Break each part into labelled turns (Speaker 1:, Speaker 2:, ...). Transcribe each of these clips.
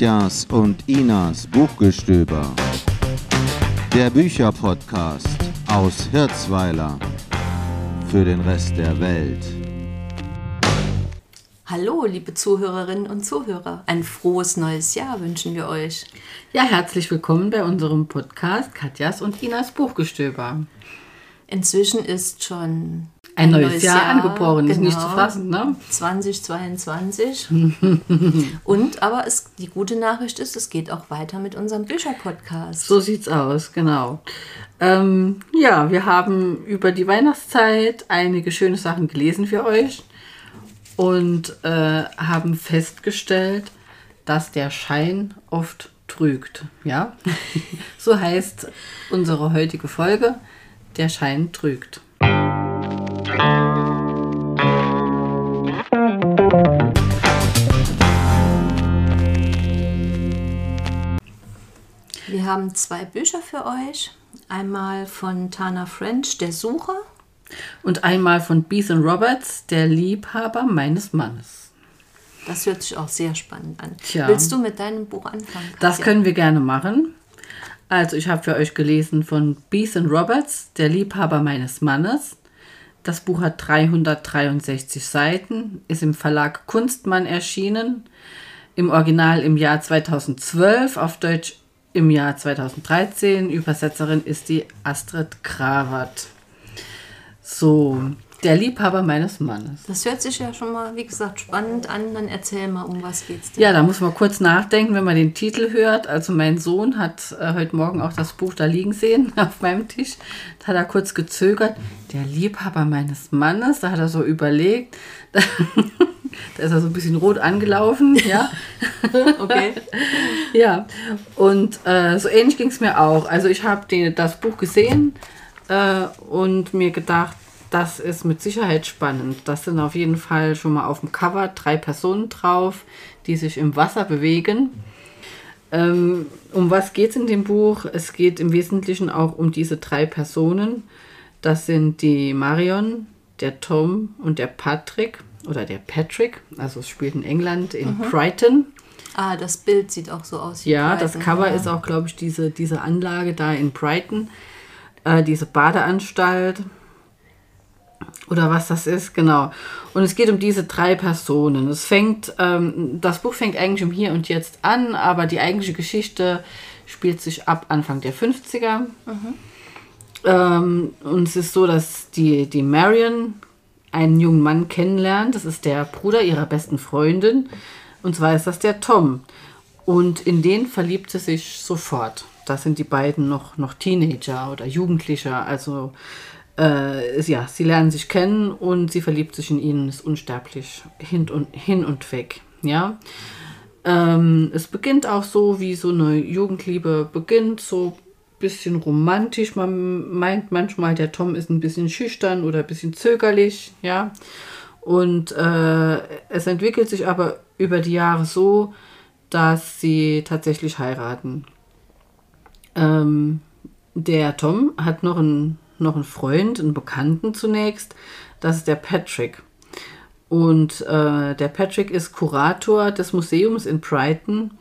Speaker 1: Katjas und Inas Buchgestöber. Der Bücherpodcast aus Hirzweiler für den Rest der Welt.
Speaker 2: Hallo, liebe Zuhörerinnen und Zuhörer. Ein frohes neues Jahr wünschen wir euch.
Speaker 3: Ja, herzlich willkommen bei unserem Podcast Katjas und Inas Buchgestöber.
Speaker 2: Inzwischen ist schon
Speaker 3: ein, neues, neues Jahr, Jahr, angebrochen, genau, ist nicht zu genau. fassen, ne?
Speaker 2: 2022. und aber es, die gute Nachricht ist, es geht auch weiter mit unserem Bücherpodcast.
Speaker 3: So sieht's aus, genau. Ähm, ja, wir haben über die Weihnachtszeit einige schöne Sachen gelesen für euch und äh, haben festgestellt, dass der Schein oft trügt. Ja, so heißt unsere heutige Folge. Der Schein trügt.
Speaker 2: Wir haben zwei Bücher für euch. Einmal von Tana French, Der Sucher.
Speaker 3: Und einmal von Beethan Roberts, Der Liebhaber meines Mannes.
Speaker 2: Das hört sich auch sehr spannend an. Tja. Willst du mit deinem Buch anfangen? Katja?
Speaker 3: Das können wir gerne machen. Also ich habe für euch gelesen von Beethan Roberts, Der Liebhaber meines Mannes. Das Buch hat 363 Seiten, ist im Verlag Kunstmann erschienen, im Original im Jahr 2012, auf Deutsch im Jahr 2013. Übersetzerin ist die Astrid Krawat. So, der Liebhaber meines Mannes.
Speaker 2: Das hört sich ja schon mal, wie gesagt, spannend an. Dann erzähl mal, um was geht's
Speaker 3: denn? Ja, da muss man kurz nachdenken, wenn man den Titel hört. Also mein Sohn hat äh, heute Morgen auch das Buch da liegen sehen auf meinem Tisch. Da hat er kurz gezögert. Der Liebhaber meines Mannes, da hat er so überlegt. da ist er so ein bisschen rot angelaufen, ja. okay. ja, und äh, so ähnlich ging es mir auch. Also ich habe das Buch gesehen äh, und mir gedacht, das ist mit Sicherheit spannend. Das sind auf jeden Fall schon mal auf dem Cover drei Personen drauf, die sich im Wasser bewegen. Ähm, um was geht es in dem Buch? Es geht im Wesentlichen auch um diese drei Personen. Das sind die Marion, der Tom und der Patrick oder der Patrick. Also es spielt in England, in mhm. Brighton.
Speaker 2: Ah, das Bild sieht auch so aus.
Speaker 3: ja, Brighton, das Cover ja. ist auch, glaube ich, diese, diese Anlage da in Brighton. Äh, diese Badeanstalt oder was das ist, genau. Und es geht um diese drei Personen. Es fängt, ähm, das Buch fängt eigentlich im Hier und Jetzt an, aber die eigentliche Geschichte spielt sich ab Anfang der 50er. Mhm. Ähm, und es ist so, dass die, die Marion einen jungen Mann kennenlernt. Das ist der Bruder ihrer besten Freundin. Und zwar ist das der Tom. Und in den verliebt sie sich sofort. Das sind die beiden noch, noch Teenager oder Jugendlicher. Also äh, ja, sie lernen sich kennen und sie verliebt sich in ihn, ist unsterblich hin und, hin und weg. Ja. Ähm, es beginnt auch so, wie so eine Jugendliebe beginnt, so ein bisschen romantisch. Man meint manchmal, der Tom ist ein bisschen schüchtern oder ein bisschen zögerlich, ja. Und äh, es entwickelt sich aber über die Jahre so, dass sie tatsächlich heiraten. Ähm, der Tom hat noch einen noch einen Freund, einen Bekannten zunächst. Das ist der Patrick. Und äh, der Patrick ist Kurator des Museums in Brighton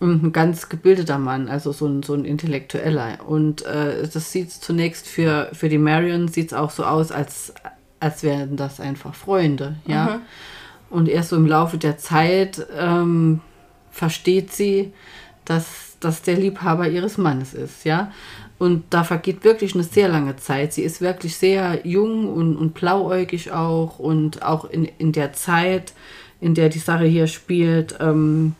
Speaker 3: und ein ganz gebildeter Mann, also so ein, so ein Intellektueller. Und äh, das sieht zunächst für, für die Marion sieht auch so aus, als, als wären das einfach Freunde, ja. Mhm. Und erst so im Laufe der Zeit ähm, versteht sie, dass das der Liebhaber ihres Mannes ist, ja. Und da vergeht wirklich eine sehr lange Zeit. Sie ist wirklich sehr jung und, und blauäugig auch. Und auch in, in der Zeit, in der die Sache hier spielt, ähm,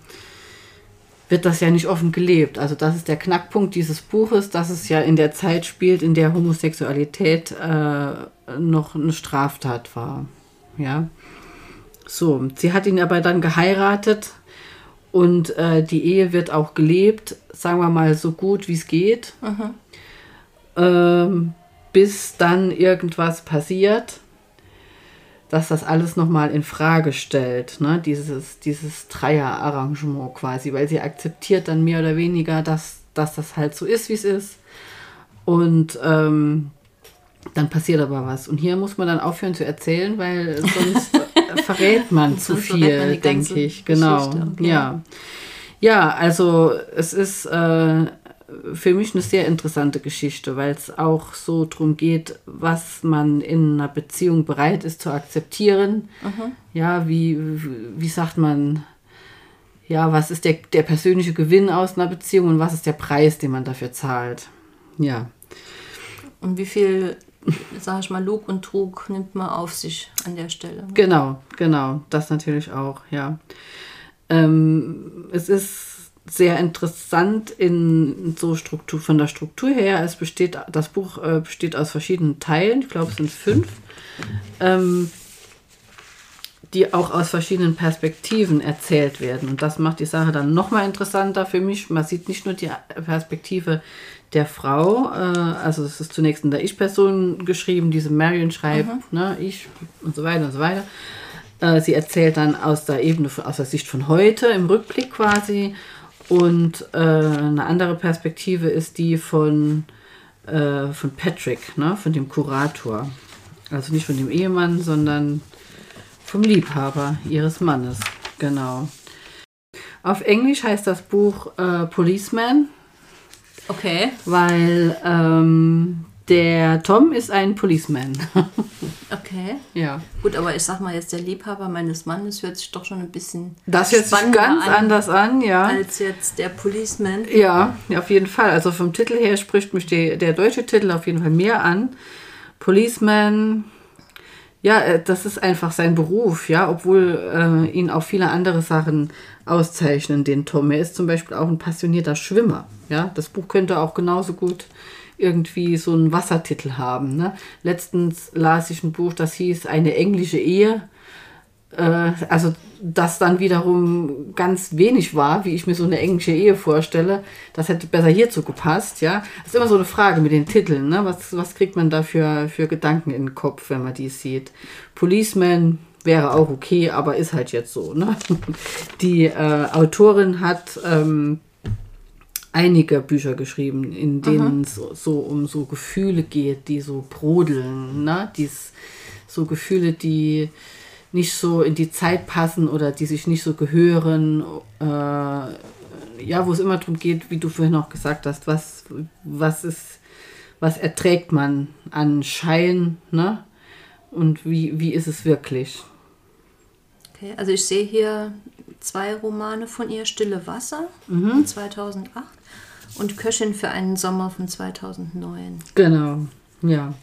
Speaker 3: wird das ja nicht offen gelebt. Also das ist der Knackpunkt dieses Buches, dass es ja in der Zeit spielt, in der Homosexualität äh, noch eine Straftat war. Ja. So, sie hat ihn aber dann geheiratet und äh, die Ehe wird auch gelebt, sagen wir mal so gut wie es geht. Mhm ähm, bis dann irgendwas passiert, dass das alles nochmal in Frage stellt, ne? dieses, dieses Dreier-Arrangement quasi, weil sie akzeptiert dann mehr oder weniger, dass, dass das halt so ist, wie es ist. Und ähm, dann passiert aber was. Und hier muss man dann aufhören zu erzählen, weil sonst verrät man zu viel, denke ich. Genau. Okay. Ja. Ja, also es ist äh, für mich eine sehr interessante Geschichte, weil es auch so darum geht, was man in einer Beziehung bereit ist zu akzeptieren. Ja, wie, wie sagt man, ja, was ist der, der persönliche Gewinn aus einer Beziehung und was ist der Preis, den man dafür zahlt. Ja.
Speaker 2: Und wie viel, sag ich mal, Lug und Trug nimmt man auf sich an der Stelle?
Speaker 3: Genau, genau, das natürlich auch, ja. Ähm, es ist sehr interessant in so Struktur, von der Struktur her. Es besteht, das Buch äh, besteht aus verschiedenen Teilen, ich glaube es sind fünf, ähm, die auch aus verschiedenen Perspektiven erzählt werden. Und das macht die Sache dann nochmal interessanter für mich. Man sieht nicht nur die Perspektive der Frau, äh, also es ist zunächst in der Ich-Person geschrieben, diese Marion schreibt, ne, ich und so weiter und so weiter. Äh, sie erzählt dann aus der Ebene, von, aus der Sicht von heute, im Rückblick quasi. Und äh, eine andere Perspektive ist die von, äh, von Patrick, ne, von dem Kurator. Also nicht von dem Ehemann, sondern vom Liebhaber ihres Mannes. Genau. Auf Englisch heißt das Buch äh, Policeman,
Speaker 2: Okay,
Speaker 3: weil ähm, der Tom ist ein Policeman.
Speaker 2: okay.
Speaker 3: ja.
Speaker 2: Gut, aber ich sag mal jetzt, der Liebhaber meines Mannes hört sich doch schon ein bisschen
Speaker 3: Das hört sich ganz
Speaker 2: an,
Speaker 3: anders an, ja.
Speaker 2: als jetzt der Policeman.
Speaker 3: Ja, ja, auf jeden Fall. Also vom Titel her spricht mich die, der deutsche Titel auf jeden Fall mehr an. Policeman, ja, äh, das ist einfach sein Beruf, ja, obwohl äh, ihn auch viele andere Sachen auszeichnen, den Tom. Er ist zum Beispiel auch ein passionierter Schwimmer, ja. Das Buch könnte auch genauso gut irgendwie so einen Wassertitel haben. Ne? Letztens las ich ein Buch, das hieß Eine englische Ehe. Äh, also das dann wiederum ganz wenig war, wie ich mir so eine englische Ehe vorstelle. Das hätte besser hierzu gepasst, ja. Das ist immer so eine Frage mit den Titeln, ne? Was, was kriegt man da für, für Gedanken in den Kopf, wenn man die sieht? Policeman wäre auch okay, aber ist halt jetzt so, ne? Die äh, Autorin hat ähm, einige Bücher geschrieben, in denen es so, um so Gefühle geht, die so brodeln, ne? Dies, so Gefühle, die nicht so in die Zeit passen oder die sich nicht so gehören. Äh, ja, wo es immer darum geht, wie du vorhin auch gesagt hast, was, was ist, was erträgt man an Schein, ne? Und wie, wie ist es wirklich?
Speaker 2: Okay, also ich sehe hier zwei Romane von ihr, Stille Wasser von 2008 und Köchin für einen Sommer von 2009.
Speaker 3: Genau, ja.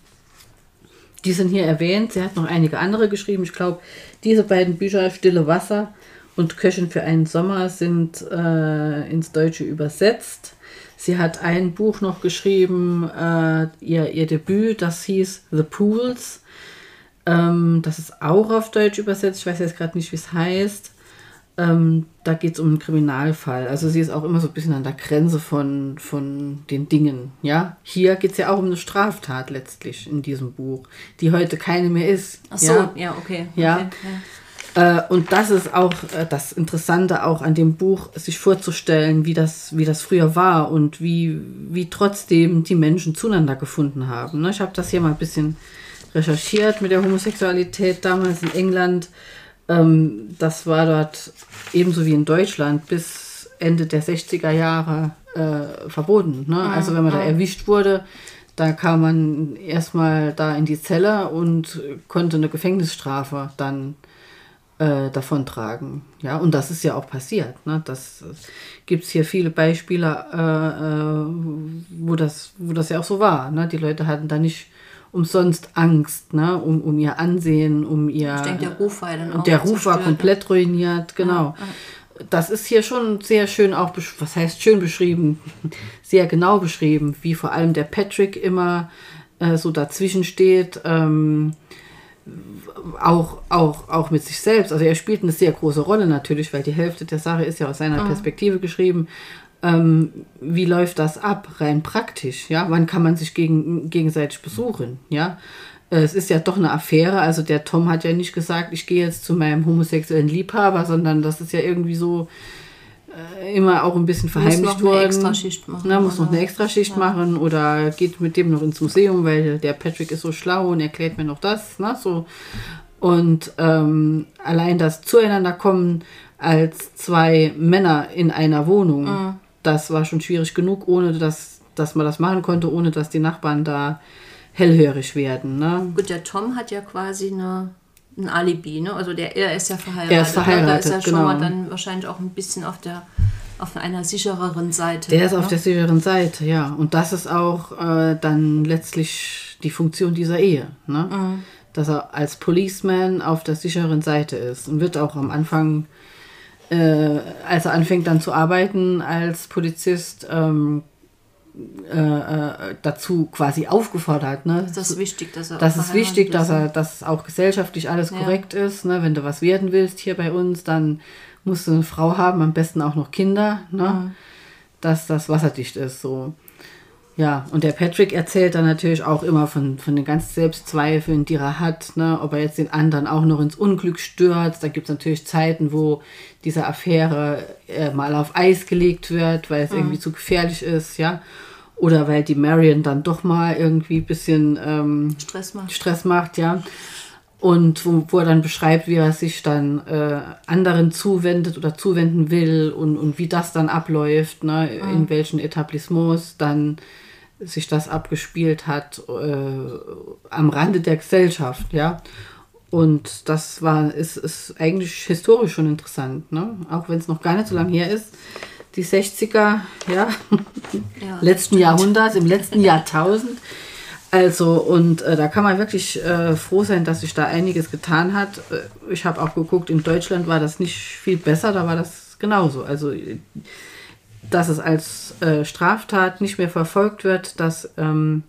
Speaker 3: Die sind hier erwähnt. Sie hat noch einige andere geschrieben. Ich glaube, diese beiden Bücher, Stille Wasser und Köchin für einen Sommer, sind äh, ins Deutsche übersetzt. Sie hat ein Buch noch geschrieben, äh, ihr, ihr Debüt, das hieß The Pools. Ähm, das ist auch auf Deutsch übersetzt. Ich weiß jetzt gerade nicht, wie es heißt. Ähm, da geht es um einen Kriminalfall. Also sie ist auch immer so ein bisschen an der Grenze von, von den Dingen. Ja, hier geht es ja auch um eine Straftat letztlich in diesem Buch, die heute keine mehr ist.
Speaker 2: Ach so,
Speaker 3: ja?
Speaker 2: ja, okay.
Speaker 3: Ja.
Speaker 2: okay,
Speaker 3: Äh, und das ist auch äh, das Interessante auch an dem Buch, sich vorzustellen, wie das, wie das früher war und wie, wie trotzdem die Menschen zueinander gefunden haben. Ne? Ich habe das hier mal ein bisschen recherchiert mit der Homosexualität damals in England. Ähm, das war dort ebenso wie in Deutschland bis Ende der 60er Jahre äh, verboten. Ne? Also wenn man da erwischt wurde, da kam man erstmal da in die Zelle und konnte eine Gefängnisstrafe dann äh, davontragen. Ja, und das ist ja auch passiert. Ne? Das gibt es hier viele Beispiele, äh, äh, wo, das, wo das ja auch so war. Ne? Die Leute hatten da nicht umsonst Angst, ne? um, um ihr Ansehen, um ihr.
Speaker 2: Ich denke, der Ruf war ja dann auch
Speaker 3: Der Ruf war komplett ruiniert, genau. Das ist hier schon sehr schön auch, was heißt schön beschrieben, sehr genau beschrieben, wie vor allem der Patrick immer äh, so dazwischen steht. Ähm, auch, auch, auch mit sich selbst. Also er spielt eine sehr große Rolle natürlich, weil die Hälfte der Sache ist ja aus seiner Perspektive geschrieben. Ähm, wie läuft das ab, rein praktisch? Ja, wann kann man sich gegen, gegenseitig besuchen? Ja, Äh, es ist ja doch eine Affäre. Also der Tom hat ja nicht gesagt, ich gehe jetzt zu meinem homosexuellen Liebhaber, sondern das ist ja irgendwie so äh, immer auch ein bisschen
Speaker 2: Muss
Speaker 3: verheimlicht
Speaker 2: noch eine
Speaker 3: worden.
Speaker 2: Extraschicht machen,
Speaker 3: Na, muss noch eine? Extraschicht machen oder geht mit dem noch ins Museum, weil der Patrick ist so schlau und erklärt mir noch das. Ne? So. Und ähm, allein das Zueinander kommen als zwei Männer in einer Wohnung. Das war schon schwierig genug, ohne dass, dass man das machen konnte, ohne dass die Nachbarn da hellhörig werden. Ne?
Speaker 2: Gut, der Tom hat ja quasi eine, ein Alibi, ne? Also der, er ist ja verheiratet.
Speaker 3: Er ist verheiratet,
Speaker 2: ne? Da ist er schon
Speaker 3: genau.
Speaker 2: mal dann wahrscheinlich auch ein bisschen auf der auf einer sichereren Seite.
Speaker 3: Der ist
Speaker 2: ne?
Speaker 3: auf der sicheren Seite, ja. Und das ist auch äh, dann letztlich die Funktion dieser Ehe. Ne?
Speaker 2: Mhm.
Speaker 3: Dass er als Policeman auf der sicheren Seite ist und wird auch am Anfang, äh, als er anfängt dann zu arbeiten als Polizist, ähm, äh, äh, dazu quasi aufgefordert. Ne?
Speaker 2: Das ist wichtig, dass er
Speaker 3: Das
Speaker 2: auch
Speaker 3: ist wichtig, dass er, dass auch gesellschaftlich alles
Speaker 2: Ja.
Speaker 3: korrekt ist. Ne? Wenn du was werden willst hier bei uns, dann musst du eine Frau haben, am besten auch noch Kinder, ne? dass das wasserdicht ist. So. Ja, und der Patrick erzählt dann natürlich auch immer von, von den ganzen Selbstzweifeln, die er hat, ne? ob er jetzt den anderen auch noch ins Unglück stürzt. Da gibt es natürlich Zeiten, wo diese Affäre äh, mal auf Eis gelegt wird, weil es irgendwie zu gefährlich ist, ja. Oder weil die Marion dann doch mal irgendwie ein bisschen ähm.
Speaker 2: Stress macht.
Speaker 3: Stress macht, ja. Und wo, wo er dann beschreibt, wie er sich dann äh, anderen zuwendet oder zuwenden will und, und wie das dann abläuft, ne, in welchen Etablissements dann sich das abgespielt hat, äh, am Rande der Gesellschaft, ja. Und das war, ist, ist eigentlich historisch schon interessant, ne? Auch wenn es noch gar nicht so lange her ist. Die 60er, ja,
Speaker 2: Ja,
Speaker 3: letzten Jahrhunderts, im letzten Jahrtausend. Also, und äh, da kann man wirklich äh, froh sein, dass sich da einiges getan hat. Äh, ich habe auch geguckt, in Deutschland war das nicht viel besser, da war das genauso. Also, dass es als äh, Straftat nicht mehr verfolgt wird, das ähm,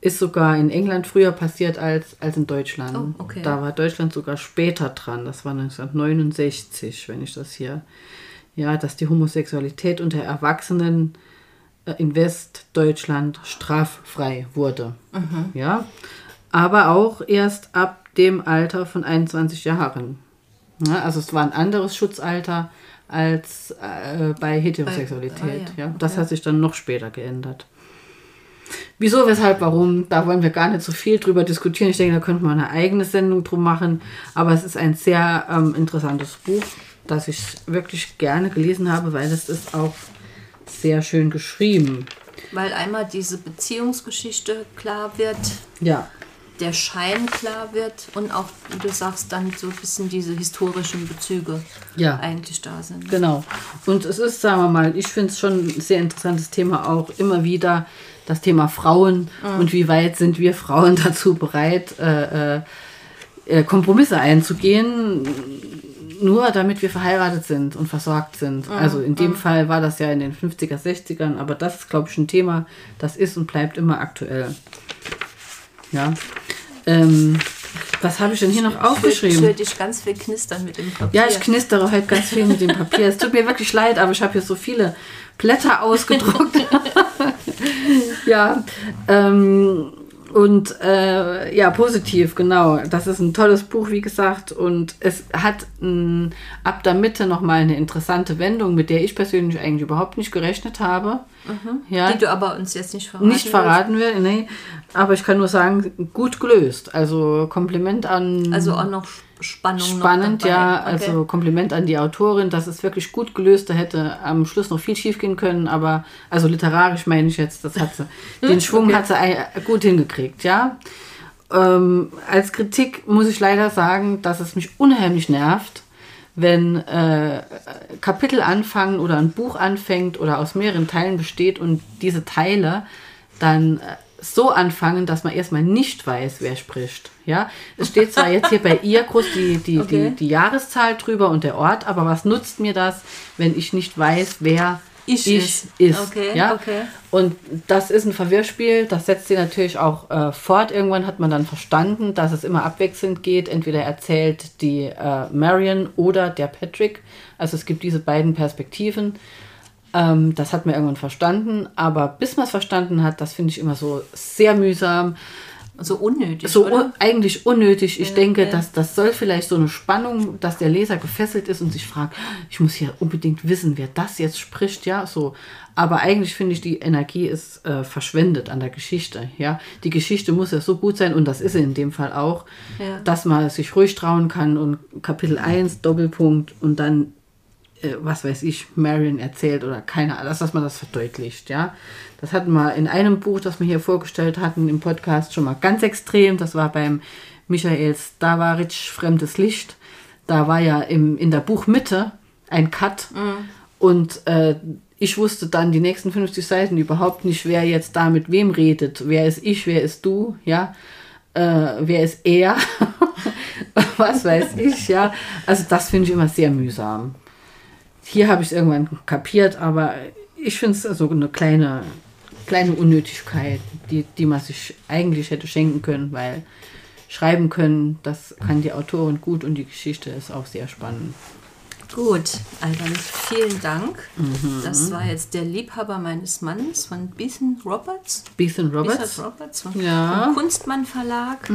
Speaker 3: ist sogar in England früher passiert als, als in Deutschland.
Speaker 2: Oh, okay.
Speaker 3: Da war Deutschland sogar später dran. Das war 1969, wenn ich das hier. Ja, dass die Homosexualität unter Erwachsenen äh, in Westdeutschland straffrei wurde. Ja, aber auch erst ab dem Alter von 21 Jahren. Ja, also es war ein anderes Schutzalter als äh, bei Heterosexualität.
Speaker 2: ah, ja,
Speaker 3: ja. Das hat sich dann noch später geändert. Wieso, weshalb, warum, da wollen wir gar nicht so viel drüber diskutieren. Ich denke, da könnte man eine eigene Sendung drum machen. Aber es ist ein sehr ähm, interessantes Buch, das ich wirklich gerne gelesen habe, weil es ist auch sehr schön geschrieben.
Speaker 2: Weil einmal diese Beziehungsgeschichte klar wird,
Speaker 3: Ja,
Speaker 2: der Schein klar wird und auch, wie du sagst, dann so ein bisschen diese historischen Bezüge
Speaker 3: Ja.
Speaker 2: eigentlich da sind.
Speaker 3: Genau. Und es ist, sagen wir mal, ich finde es schon ein sehr interessantes Thema auch immer wieder das Thema Frauen und wie weit sind wir Frauen dazu bereit, äh, äh, äh, Kompromisse einzugehen, nur damit wir verheiratet sind und versorgt sind. Also in dem Fall war das ja in den 50er, 60ern, aber das ist, glaube ich, ein Thema, das ist und bleibt immer aktuell. Ja. Ähm, was habe ich denn hier noch
Speaker 2: Ich höre
Speaker 3: aufgeschrieben?
Speaker 2: dich ganz viel knistern mit dem Papier.
Speaker 3: Ja, ich knistere heute ganz viel mit dem Papier. Es tut mir wirklich leid, aber ich habe hier so viele Blätter ausgedruckt. ja, ähm, und äh, ja, positiv, genau. Das ist ein tolles Buch, wie gesagt. Und es hat mh, ab der Mitte nochmal eine interessante Wendung, mit der ich persönlich eigentlich überhaupt nicht gerechnet habe. Ja,
Speaker 2: Die du aber uns jetzt nicht verraten
Speaker 3: nicht verraten will, nee. Aber ich kann nur sagen, gut gelöst. Also Kompliment an.
Speaker 2: Also auch noch Spannung.
Speaker 3: Spannend,
Speaker 2: noch
Speaker 3: ja.
Speaker 2: Okay.
Speaker 3: Also Kompliment an die Autorin. Das ist wirklich gut gelöst. Da hätte am Schluss noch viel schief gehen können, aber also literarisch meine ich jetzt, das hat sie. Den Schwung hat sie gut hingekriegt, ja. Ähm, als Kritik muss ich leider sagen, dass es mich unheimlich nervt, wenn äh, Kapitel anfangen oder ein Buch anfängt oder aus mehreren Teilen besteht und diese Teile dann äh, so anfangen, dass man erstmal nicht weiß, wer spricht. Ja, es steht zwar jetzt hier bei ihr groß die, die,
Speaker 2: Okay.
Speaker 3: die, die Jahreszahl drüber und der Ort, aber was nutzt mir das, wenn ich nicht weiß, wer
Speaker 2: Ich
Speaker 3: ich
Speaker 2: ist.
Speaker 3: ist?
Speaker 2: Okay,
Speaker 3: ja?
Speaker 2: okay.
Speaker 3: Und das ist ein Verwirrspiel, das setzt sie natürlich auch äh, fort. Irgendwann hat man dann verstanden, dass es immer abwechselnd geht. Entweder erzählt die äh, Marion oder der Patrick. Also es gibt diese beiden Perspektiven. Ähm, das hat man irgendwann verstanden. Aber bis man es verstanden hat, das finde ich immer so sehr mühsam.
Speaker 2: So unnötig,
Speaker 3: so un eigentlich unnötig. Ich
Speaker 2: Ja,
Speaker 3: denke,
Speaker 2: ja.
Speaker 3: dass das soll vielleicht so eine Spannung, dass der Leser gefesselt ist und sich fragt, ich muss hier unbedingt wissen, wer das jetzt spricht, ja, so. Aber eigentlich finde ich, die Energie ist äh, verschwendet an der Geschichte, ja. Die Geschichte muss ja so gut sein und das ist sie in dem Fall auch,
Speaker 2: Ja.
Speaker 3: dass man sich ruhig trauen kann und Kapitel 1, Doppelpunkt und dann äh, was weiß ich, Marion erzählt oder keine Ahnung, dass man das verdeutlicht, ja. Das hatten wir in einem Buch, das wir hier vorgestellt hatten im Podcast schon mal ganz extrem. Das war beim Michael Stavaric Fremdes Licht. Da war ja im, in der Buchmitte ein Cut und äh, ich wusste dann die nächsten 50 Seiten überhaupt nicht, wer jetzt da mit wem redet. Wer ist ich, wer ist du, ja. Äh, wer ist er? was weiß ich, ja. Also das finde ich immer sehr mühsam. Hier habe ich es irgendwann kapiert, aber ich finde es so eine kleine, kleine Unnötigkeit, die, die man sich eigentlich hätte schenken können, weil schreiben können, das kann die Autorin gut und die Geschichte ist auch sehr spannend.
Speaker 2: Gut, Alban, vielen Dank.
Speaker 3: Mhm.
Speaker 2: Das war jetzt der Liebhaber meines Mannes von Beeson Roberts.
Speaker 3: Beeson Roberts.
Speaker 2: Beeson Roberts vom,
Speaker 3: Ja. Mhm.
Speaker 2: vom Kunstmann Verlag.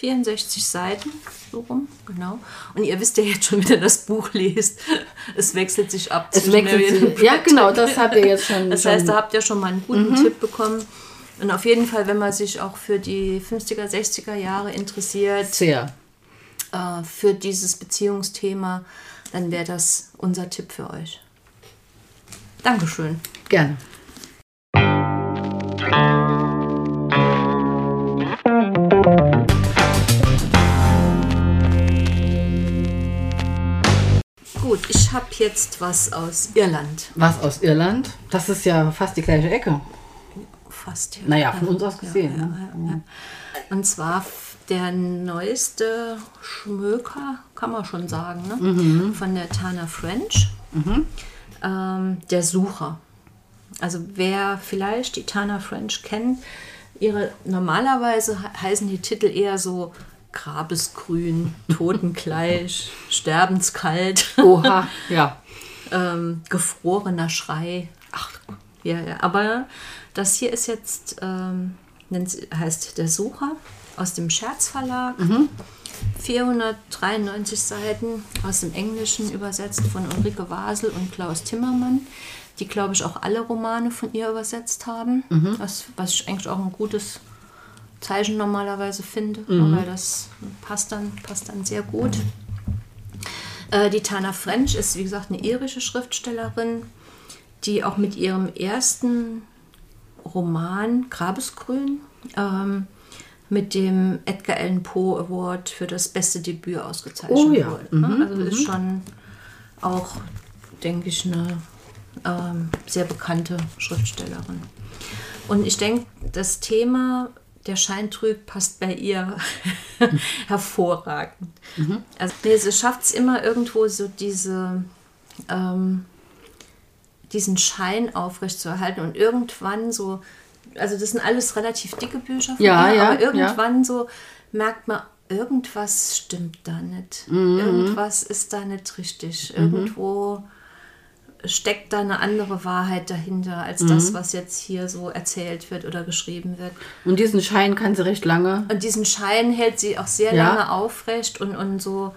Speaker 2: 364 Seiten, so rum, genau. Und ihr wisst ja jetzt schon, wie ihr das Buch lest. Es wechselt sich ab.
Speaker 3: Es wechselt sich- ja, genau, das habt ihr jetzt schon-
Speaker 2: Das
Speaker 3: Mhm.
Speaker 2: heißt, da habt ihr schon mal einen guten Tipp bekommen. Und auf jeden Fall, wenn man sich auch für die 50er, 60er Jahre interessiert,
Speaker 3: Sehr.
Speaker 2: äh, für dieses Beziehungsthema, dann wäre das unser Tipp für euch. Dankeschön.
Speaker 3: Gerne.
Speaker 2: Ich habe jetzt was aus Irland.
Speaker 3: Was aus Irland? Das ist ja fast die gleiche Ecke.
Speaker 2: Fast. ja.
Speaker 3: Naja, von uns aus gesehen.
Speaker 2: Ja,
Speaker 3: ne?
Speaker 2: ja, ja. Und zwar der neueste Schmöker, kann man schon sagen, ne?
Speaker 3: Mhm.
Speaker 2: von der Tana French. Ähm, der Sucher. Also wer vielleicht die Tana French kennt, ihre normalerweise he- heißen die Titel eher so Grabesgrün, Totengleich, Sterbenskalt.
Speaker 3: Oha, ja.
Speaker 2: ähm, gefrorener Schrei. Ach, ja, ja. Aber das hier ist jetzt, ähm, heißt Der Sucher aus dem Scherzverlag. 493 Seiten aus dem Englischen übersetzt von Ulrike Wasel und Klaus Timmermann, die, glaube ich, auch alle Romane von ihr übersetzt haben, was, was ich eigentlich auch ein gutes Zeichen normalerweise finde, weil das passt dann, passt dann sehr gut. Äh, die Tana French ist, wie gesagt, eine irische Schriftstellerin, die auch mit ihrem ersten Roman Grabesgrün ähm, mit dem Edgar Allan Poe Award für das beste Debüt ausgezeichnet
Speaker 3: Oh ja.
Speaker 2: wurde. ne? Also ist schon auch, denke ich, eine ähm, sehr bekannte Schriftstellerin. Und ich denke, das Thema der Schein trügt passt bei ihr hervorragend. Also nee, sie schafft es immer irgendwo so diese ähm, diesen Schein aufrechtzuerhalten und irgendwann so, also das sind alles relativ dicke Bücher von
Speaker 3: Ja,
Speaker 2: ihr,
Speaker 3: ja,
Speaker 2: aber irgendwann so merkt man, irgendwas stimmt da nicht. Irgendwas ist da nicht richtig. Irgendwo steckt da eine andere Wahrheit dahinter, als das, was jetzt hier so erzählt wird oder geschrieben wird.
Speaker 3: Und diesen Schein kann sie recht lange
Speaker 2: Und diesen Schein hält sie auch sehr
Speaker 3: Ja.
Speaker 2: lange aufrecht und, und so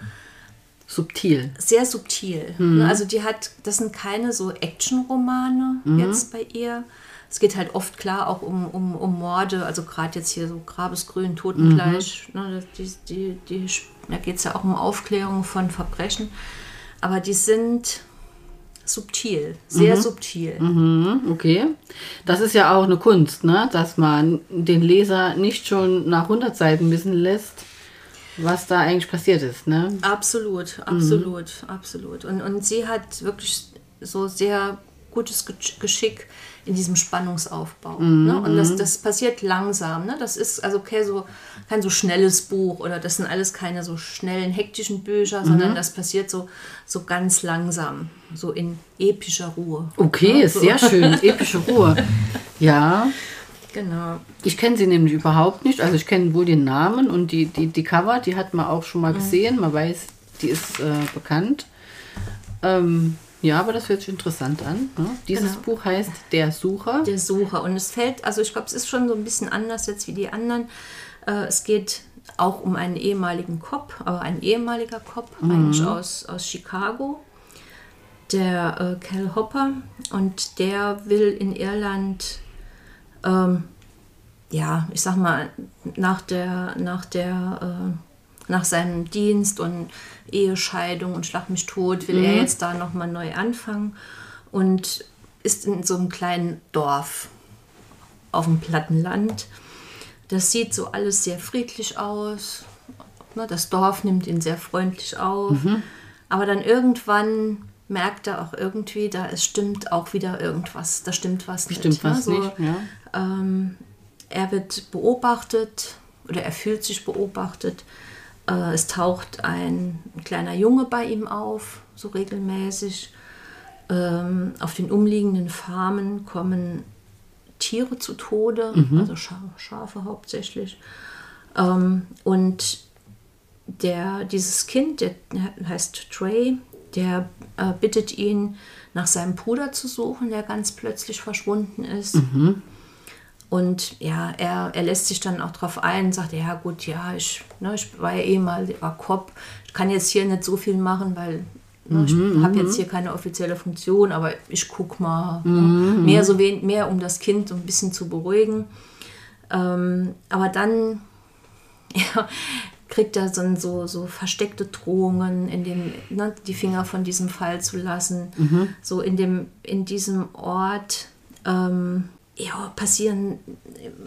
Speaker 3: subtil.
Speaker 2: sehr subtil. Ne? Also die hat, das sind keine so Action-Romane jetzt bei ihr. Es geht halt oft klar auch um, um, um Morde, also gerade jetzt hier so Grabesgrün, Totengleich. Ne? Die, die, die, da geht es ja auch um Aufklärung von Verbrechen. Aber die sind subtil, sehr subtil.
Speaker 3: Mhm, okay. Das ist ja auch eine Kunst, ne? dass man den Leser nicht schon nach 100 Seiten wissen lässt, was da eigentlich passiert ist. Ne?
Speaker 2: Absolut, absolut, absolut. Und, und sie hat wirklich so sehr gutes Gesch- Geschick in diesem Spannungsaufbau. Ne? Und das, das passiert langsam. Ne? Das ist also okay, so, kein so schnelles Buch oder das sind alles keine so schnellen, hektischen Bücher, sondern das passiert so, so ganz langsam, so in epischer Ruhe.
Speaker 3: Okay,
Speaker 2: Ne?
Speaker 3: ist
Speaker 2: So.
Speaker 3: sehr schön. Epische Ruhe. Ja,
Speaker 2: Genau.
Speaker 3: ich kenne sie nämlich überhaupt nicht. Also ich kenne wohl den Namen und die, die, die Cover, die hat man auch schon mal gesehen. Man weiß, die ist äh, bekannt. Ähm, Ja, aber das hört sich interessant an. Ne? Dieses
Speaker 2: Genau.
Speaker 3: Buch heißt Der Sucher.
Speaker 2: Der Sucher. Und es fällt, also ich glaube, es ist schon so ein bisschen anders jetzt wie die anderen. Äh, es geht auch um einen ehemaligen Cop, aber ein ehemaliger Cop, eigentlich aus, aus Chicago, der äh, Cal Hopper. Und der will in Irland, ähm, ja, ich sag mal, nach der, nach der, äh, nach seinem Dienst und Ehescheidung und Schlag mich tot, will er jetzt da nochmal neu anfangen und ist in so einem kleinen Dorf auf dem platten Land. Das sieht so alles sehr friedlich aus. Ne, Das Dorf nimmt ihn sehr freundlich auf. Aber dann irgendwann merkt er auch irgendwie, da es stimmt auch wieder irgendwas. Da stimmt was nicht.
Speaker 3: Stimmt was
Speaker 2: ne?
Speaker 3: nicht, ja.
Speaker 2: Ähm, er wird beobachtet oder er fühlt sich beobachtet. Äh, es taucht ein kleiner Junge bei ihm auf, so regelmäßig. Ähm, auf den umliegenden Farmen kommen Tiere zu Tode, also Scha Schafe hauptsächlich. Ähm, und der, dieses Kind, der heißt Trey, der äh, bittet ihn, nach seinem Bruder zu suchen, der ganz plötzlich verschwunden ist. Und ja, er, er lässt sich dann auch darauf ein, sagt, ja gut, ja, ich, ne, ich war ja eh mal war Cop, ich kann jetzt hier nicht so viel machen, weil ne, ich habe jetzt hier keine offizielle Funktion, aber ich guck mal. Ne, mehr, so wen, mehr um das Kind so ein bisschen zu beruhigen. Ähm, aber dann ja, kriegt er so, so, so versteckte Drohungen, in dem, ne, die Finger von diesem Fall zu lassen. So in, dem, in diesem Ort ähm, ja, passieren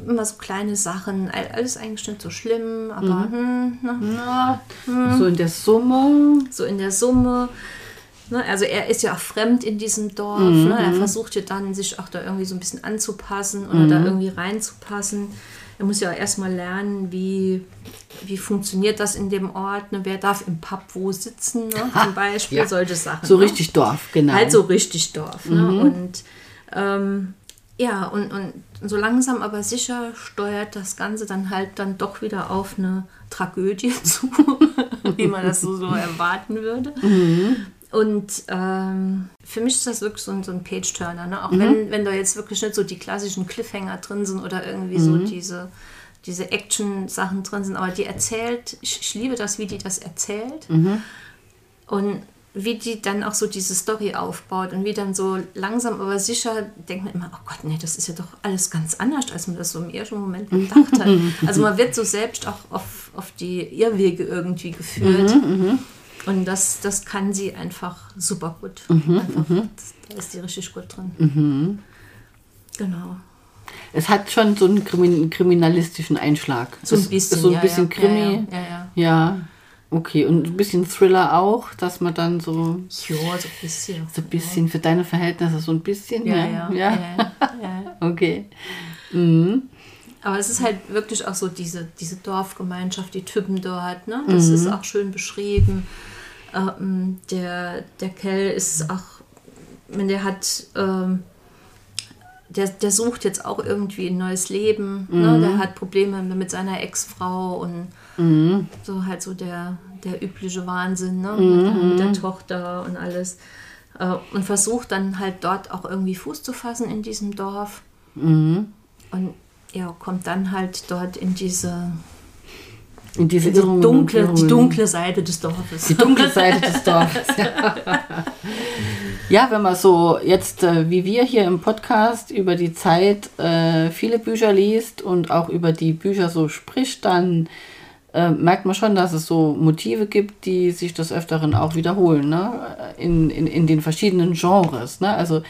Speaker 2: immer so kleine Sachen. All- Alles eigentlich nicht so schlimm, aber hm, ne,
Speaker 3: So in der Summe.
Speaker 2: so in der Summe. Ne, also er ist ja auch fremd in diesem Dorf. Ne, er versucht ja dann, sich auch da irgendwie so ein bisschen anzupassen oder da irgendwie reinzupassen. Er muss ja auch erstmal lernen, wie, wie funktioniert das in dem Ort. Ne? Wer darf im Pub wo sitzen, ne? zum Beispiel,
Speaker 3: Ja.
Speaker 2: solche Sachen.
Speaker 3: So
Speaker 2: ne?
Speaker 3: richtig Dorf, genau.
Speaker 2: Halt so richtig Dorf. Ne? Und ähm, ja, und, und so langsam aber sicher steuert das Ganze dann halt dann doch wieder auf eine Tragödie zu, wie man das so, so erwarten würde. Und ähm, für mich ist das wirklich so ein, so ein Page-Turner. Ne? Auch wenn, wenn da jetzt wirklich nicht so die klassischen Cliffhanger drin sind oder irgendwie so diese, diese Action-Sachen drin sind, aber die erzählt, ich, ich liebe das, wie die das erzählt. Und wie die dann auch so diese Story aufbaut und wie dann so langsam aber sicher denkt man immer, oh Gott, nee, das ist ja doch alles ganz anders, als man das so im ersten Moment gedacht hat. Also man wird so selbst auch auf, auf die Irrwege irgendwie geführt. Und das, das kann sie einfach super gut. Einfach, das, da ist die richtig gut drin. Genau.
Speaker 3: Es hat schon so einen krimin kriminalistischen Einschlag.
Speaker 2: So ein bisschen.
Speaker 3: So ein
Speaker 2: ja,
Speaker 3: bisschen
Speaker 2: ja,
Speaker 3: Krimi.
Speaker 2: Ja, ja, ja.
Speaker 3: Ja, okay. Und ein bisschen Thriller auch, dass man dann so,
Speaker 2: Ja, so ein bisschen.
Speaker 3: so ein bisschen für deine Verhältnisse so ein bisschen.
Speaker 2: Ja,
Speaker 3: Ja,
Speaker 2: ja.
Speaker 3: ja.
Speaker 2: ja, ja, ja.
Speaker 3: Okay.
Speaker 2: Aber es ist halt wirklich auch so diese, diese Dorfgemeinschaft, die Typen dort, ne? Das ist auch schön beschrieben. Ähm, der, der Kell ist auch, wenn der hat, ähm, der, der sucht jetzt auch irgendwie ein neues Leben. Ne? Der hat Probleme mit seiner Ex-Frau und so halt so der, der übliche Wahnsinn ne? mit, der, mit der Tochter und alles. Äh, und versucht dann halt dort auch irgendwie Fuß zu fassen in diesem Dorf. Und ja, kommt dann halt dort in diese,
Speaker 3: In diese
Speaker 2: diese
Speaker 3: Irrungen und
Speaker 2: dunkle, die dunkle Seite des Dorfes.
Speaker 3: Die dunkle Seite des Dorfes. ja, wenn man so jetzt äh, wie wir hier im Podcast über die Zeit äh, viele Bücher liest und auch über die Bücher so spricht, dann äh, merkt man schon, dass es so Motive gibt, die sich des Öfteren auch wiederholen, ne? in, in, in den verschiedenen Genres. Ne? Also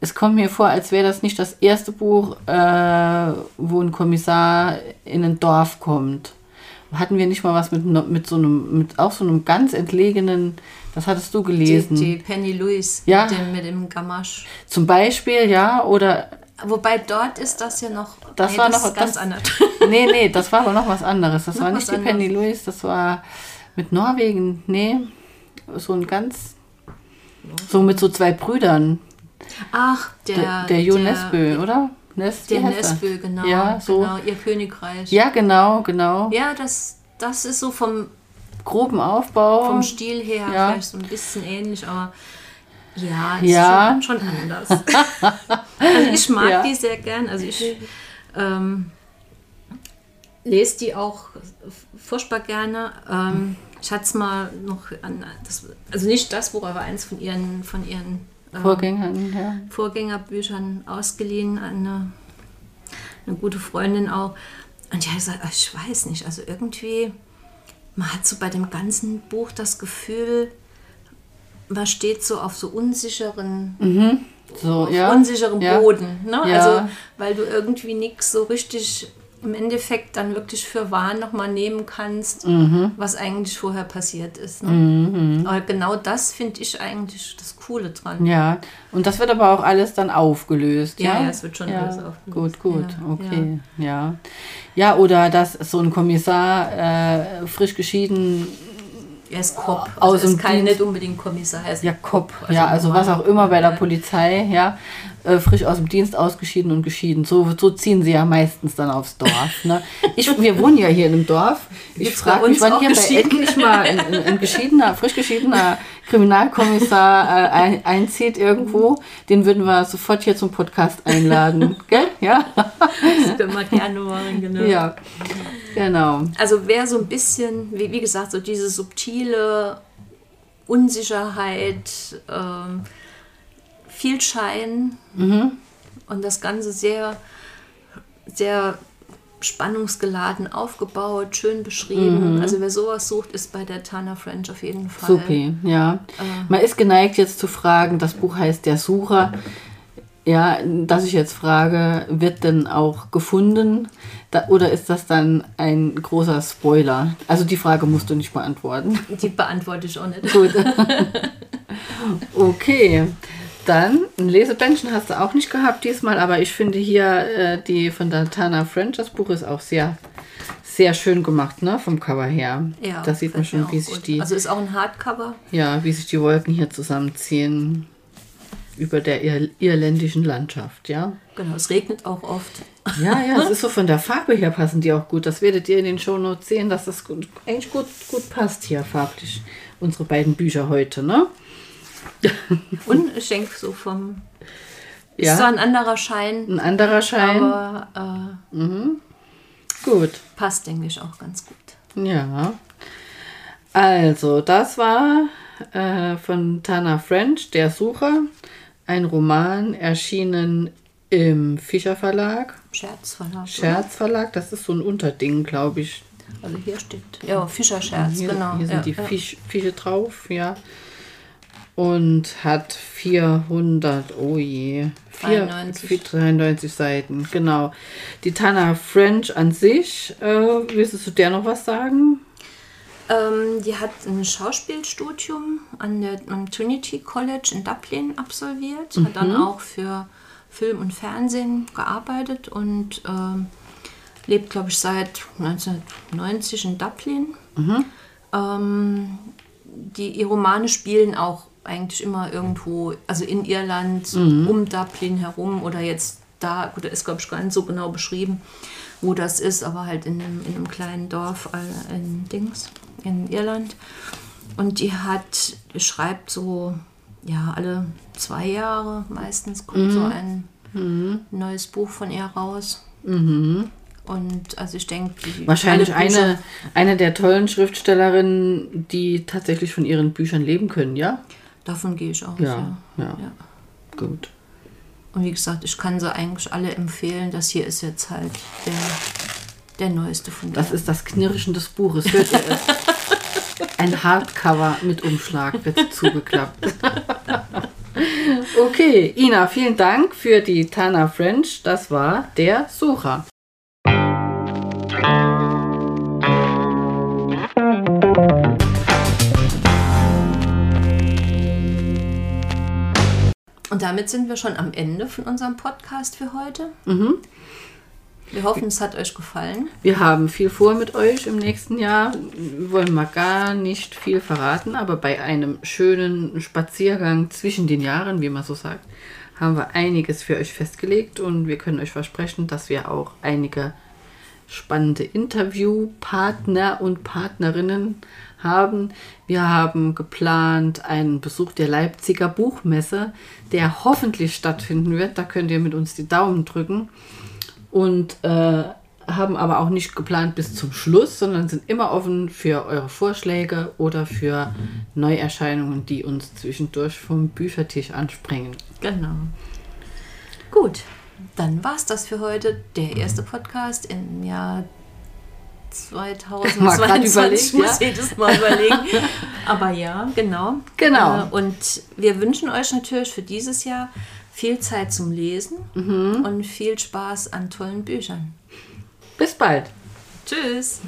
Speaker 3: es kommt mir vor, als wäre das nicht das erste Buch, äh, wo ein Kommissar in ein Dorf kommt. Hatten wir nicht mal was mit, mit so einem, mit auch so einem ganz entlegenen, das hattest du
Speaker 2: Die,
Speaker 3: gelesen.
Speaker 2: die Penny Lewis
Speaker 3: Ja.
Speaker 2: mit, dem, mit dem Gamasch.
Speaker 3: Zum Beispiel, ja, oder
Speaker 2: Wobei dort ist das ja noch,
Speaker 3: Das war noch-
Speaker 2: ist ganz
Speaker 3: das-
Speaker 2: anders.
Speaker 3: nee, nee, das war aber noch was anderes. Das
Speaker 2: Noch
Speaker 3: war nicht die
Speaker 2: anderes.
Speaker 3: Penny Lewis, das war mit Norwegen. Nee, so ein ganz. So mit so zwei Brüdern.
Speaker 2: Ach, der,
Speaker 3: Der, der Jo Nesbø, oder? Nes, wie
Speaker 2: Der
Speaker 3: er?
Speaker 2: Nesbø, genau.
Speaker 3: Ja, so.
Speaker 2: genau. Ihr Königreich.
Speaker 3: Ja, genau, genau.
Speaker 2: Ja, das, das ist so vom,
Speaker 3: Groben Aufbau.
Speaker 2: vom Stil her
Speaker 3: Ja.
Speaker 2: vielleicht so ein bisschen ähnlich, aber Ja, ist
Speaker 3: Ja.
Speaker 2: Schon, schon anders. also ich mag
Speaker 3: Ja.
Speaker 2: die sehr gern. Also ich ähm, lese die auch furchtbar gerne. Ähm, ich hatte es mal noch an das, also nicht das Buch, aber eins von ihren von ihren
Speaker 3: Vorgängern, ja.
Speaker 2: Vorgängerbüchern ausgeliehen an eine, eine gute Freundin auch. Und die hat gesagt, ach, ich weiß nicht, also irgendwie, man hat so bei dem ganzen Buch das Gefühl, man steht so auf so unsicheren,
Speaker 3: So, ja.
Speaker 2: unsicherem
Speaker 3: ja.
Speaker 2: Boden. Ne?
Speaker 3: Ja.
Speaker 2: Also, weil du irgendwie nichts so richtig im Endeffekt dann wirklich für wahr nochmal nehmen kannst,
Speaker 3: Mhm.
Speaker 2: was eigentlich vorher passiert ist. Ne? Aber genau das finde ich eigentlich das Coole dran.
Speaker 3: Ja, und das wird aber auch alles dann aufgelöst, ja?
Speaker 2: Ja, ja, es wird schon alles aufgelöst.
Speaker 3: Gut, gut,
Speaker 2: Ja,
Speaker 3: okay, ja. ja. oder dass so ein Kommissar äh, frisch geschieden,
Speaker 2: Er ist Cop.
Speaker 3: Aus
Speaker 2: Also
Speaker 3: dem
Speaker 2: ist kein,
Speaker 3: Dienst.
Speaker 2: nicht unbedingt Kommissar. Er ist
Speaker 3: ja,
Speaker 2: ein
Speaker 3: Cop, ja, also was auch immer bei der Polizei, ja, äh, frisch aus dem Dienst ausgeschieden und geschieden. So, so ziehen sie ja meistens dann aufs Dorf. Ne? Ich, wir wohnen ja hier in einem Dorf. Ich frage mich,
Speaker 2: uns
Speaker 3: wann hier endlich mal ein, ein, ein geschiedener, frisch geschiedener Kriminalkommissar äh, ein, einzieht irgendwo. Den würden wir sofort hier zum Podcast einladen. Gell? Ja?
Speaker 2: Das können wir gerne machen, genau.
Speaker 3: Ja, genau.
Speaker 2: Also wer so ein bisschen, wie, wie gesagt, so diese subtile Unsicherheit, ähm, viel Schein
Speaker 3: Mhm.
Speaker 2: und das Ganze sehr, sehr spannungsgeladen aufgebaut, schön beschrieben. Also wer sowas sucht, ist bei der Tana French auf jeden Fall.
Speaker 3: Supi, ja. Man ist geneigt jetzt zu fragen, das Buch heißt Der Sucher. Ja, dass ich jetzt frage, wird denn auch gefunden? Da, oder ist das dann ein großer Spoiler? Also die Frage musst du nicht beantworten.
Speaker 2: Die beantworte ich auch nicht.
Speaker 3: Gut. okay. Dann ein Lesebändchen hast du auch nicht gehabt diesmal, aber ich finde hier äh, die von der Tana French, das Buch ist auch sehr, sehr schön gemacht, ne? Vom Cover her.
Speaker 2: Ja,
Speaker 3: da sieht man schon, wie sich
Speaker 2: gut.
Speaker 3: die
Speaker 2: Also ist auch ein Hardcover.
Speaker 3: ja, wie sich die Wolken hier zusammenziehen über der ir irländischen Landschaft, ja.
Speaker 2: Genau, es regnet auch oft.
Speaker 3: Ja, ja, es ist so von der Farbe her passen die auch gut. Das werdet ihr in den Shownotes sehen, dass das gut, eigentlich gut, gut passt hier farblich. Unsere beiden Bücher heute, ne?
Speaker 2: Und ich denke so vom.
Speaker 3: Ja.
Speaker 2: Ist zwar ein anderer Schein,
Speaker 3: Ein anderer Schein.
Speaker 2: aber äh,
Speaker 3: gut.
Speaker 2: passt, denke ich, auch ganz gut.
Speaker 3: Ja. Also, das war äh, von Tana French, Der Sucher. Ein Roman erschienen im Fischer Verlag.
Speaker 2: Scherzverlag.
Speaker 3: Scherz Verlag, das ist so ein Unterding, glaube ich.
Speaker 2: Also hier steht. Ja, Fischer-Scherz,
Speaker 3: Hier,
Speaker 2: genau.
Speaker 3: hier sind
Speaker 2: ja,
Speaker 3: die
Speaker 2: ja.
Speaker 3: Fisch, Fische drauf, ja. Und hat 400, oh je, 4,
Speaker 2: 93.
Speaker 3: 493 Seiten, genau. Die Tana French an sich, äh, willst du der noch was sagen?
Speaker 2: Ähm, die hat ein Schauspielstudium an der, am Trinity College in Dublin absolviert, hat dann auch für Film und Fernsehen gearbeitet und ähm, lebt, glaube ich, seit 1990 in Dublin. Ähm, die, die Romane spielen auch eigentlich immer irgendwo, also in Irland, um Dublin herum oder jetzt da, gut, da ist, glaube ich, gar nicht so genau beschrieben, wo das ist, aber halt in einem, in einem kleinen Dorf äh, in Dings, in Irland. Und die hat, schreibt so, ja, alle zwei Jahre meistens kommt so ein neues Buch von ihr raus. Und also ich denke, die-
Speaker 3: Wahrscheinlich eine, eine der tollen Schriftstellerinnen, die tatsächlich von ihren Büchern leben können, ja?
Speaker 2: Davon gehe ich aus.
Speaker 3: Ja,
Speaker 2: Ja.
Speaker 3: ja.
Speaker 2: Ja.
Speaker 3: Gut.
Speaker 2: Und wie gesagt, ich kann sie eigentlich alle empfehlen. Das hier ist jetzt halt der, der neueste von
Speaker 3: Das
Speaker 2: der.
Speaker 3: ist das Knirschen des Buches. Hört ihr es? Ein Hardcover mit Umschlag wird zugeklappt. Okay, Ina, vielen Dank für die Tana French. Das war der Sucher.
Speaker 2: Und damit sind wir schon am Ende von unserem Podcast für heute.
Speaker 3: Mhm.
Speaker 2: Wir hoffen, es hat euch gefallen.
Speaker 3: Wir haben viel vor mit euch im nächsten Jahr. Wir wollen mal gar nicht viel verraten, aber bei einem schönen Spaziergang zwischen den Jahren, wie man so sagt, haben wir einiges für euch festgelegt und wir können euch versprechen, dass wir auch einige spannende Interviewpartner und Partnerinnen haben. Wir haben geplant einen Besuch der Leipziger Buchmesse, der hoffentlich stattfinden wird. Da könnt ihr mit uns die Daumen drücken. Und äh, haben aber auch nicht geplant bis zum Schluss, sondern sind immer offen für eure Vorschläge oder für Neuerscheinungen, die uns zwischendurch vom Büchertisch anspringen.
Speaker 2: Genau. Gut, dann war es das für heute. Der erste Podcast im Jahr 2022. Ich muss ja? jedes Mal überlegen. Aber ja, genau.
Speaker 3: Genau.
Speaker 2: Und wir wünschen euch natürlich für dieses Jahr viel Zeit zum Lesen mhm. und viel Spaß an tollen Büchern.
Speaker 3: Bis bald.
Speaker 2: Tschüss.